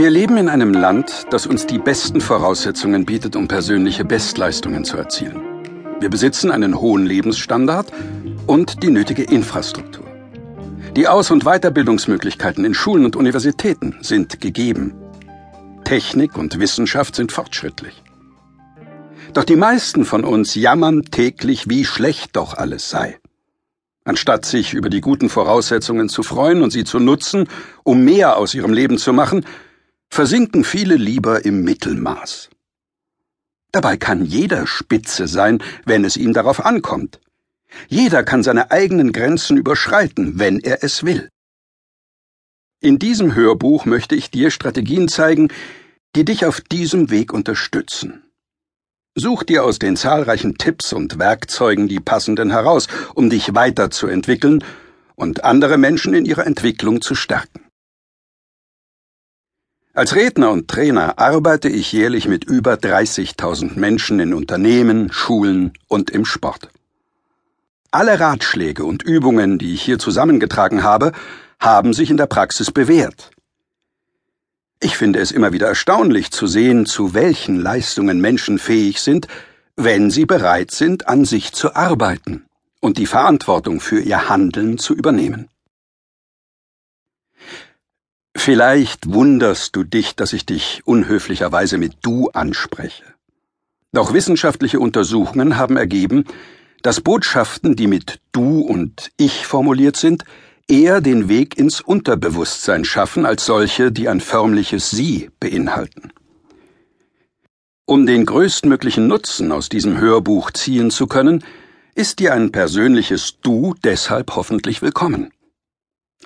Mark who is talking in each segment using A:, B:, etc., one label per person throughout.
A: Wir leben in einem Land, das uns die besten Voraussetzungen bietet, um persönliche Bestleistungen zu erzielen. Wir besitzen einen hohen Lebensstandard und die nötige Infrastruktur. Die Aus- und Weiterbildungsmöglichkeiten in Schulen und Universitäten sind gegeben. Technik und Wissenschaft sind fortschrittlich. Doch die meisten von uns jammern täglich, wie schlecht doch alles sei. Anstatt sich über die guten Voraussetzungen zu freuen und sie zu nutzen, um mehr aus ihrem Leben zu machen, versinken viele lieber im Mittelmaß. Dabei kann jeder Spitze sein, wenn es ihm darauf ankommt. Jeder kann seine eigenen Grenzen überschreiten, wenn er es will. In diesem Hörbuch möchte ich dir Strategien zeigen, die dich auf diesem Weg unterstützen. Such dir aus den zahlreichen Tipps und Werkzeugen die passenden heraus, um dich weiterzuentwickeln und andere Menschen in ihrer Entwicklung zu stärken. Als Redner und Trainer arbeite ich jährlich mit über 30.000 Menschen in Unternehmen, Schulen und im Sport. Alle Ratschläge und Übungen, die ich hier zusammengetragen habe, haben sich in der Praxis bewährt. Ich finde es immer wieder erstaunlich zu sehen, zu welchen Leistungen Menschen fähig sind, wenn sie bereit sind, an sich zu arbeiten und die Verantwortung für ihr Handeln zu übernehmen. Vielleicht wunderst du dich, dass ich dich unhöflicherweise mit du anspreche. Doch wissenschaftliche Untersuchungen haben ergeben, dass Botschaften, die mit du und ich formuliert sind, eher den Weg ins Unterbewusstsein schaffen als solche, die ein förmliches sie beinhalten. Um den größtmöglichen Nutzen aus diesem Hörbuch ziehen zu können, ist dir ein persönliches Du deshalb hoffentlich willkommen.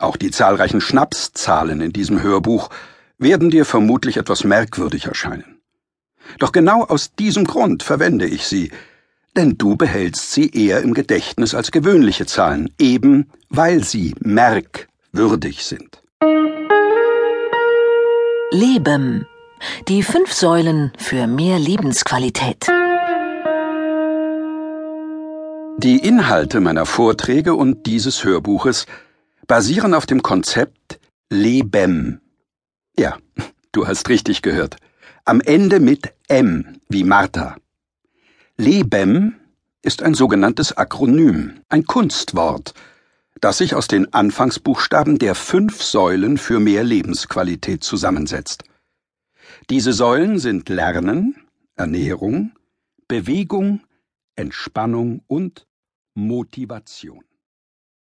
A: Auch die zahlreichen Schnapszahlen in diesem Hörbuch werden dir vermutlich etwas merkwürdig erscheinen. Doch genau aus diesem Grund verwende ich sie, denn du behältst sie eher im Gedächtnis als gewöhnliche Zahlen, eben weil sie merkwürdig sind.
B: Leben. Die fünf Säulen für mehr Lebensqualität.
A: Die Inhalte meiner Vorträge und dieses Hörbuches basieren auf dem Konzept Lebem. Ja, du hast richtig gehört. Am Ende mit M wie Martha. Lebem ist ein sogenanntes Akronym, ein Kunstwort, das sich aus den Anfangsbuchstaben der fünf Säulen für mehr Lebensqualität zusammensetzt. Diese Säulen sind Lernen, Ernährung, Bewegung, Entspannung und Motivation.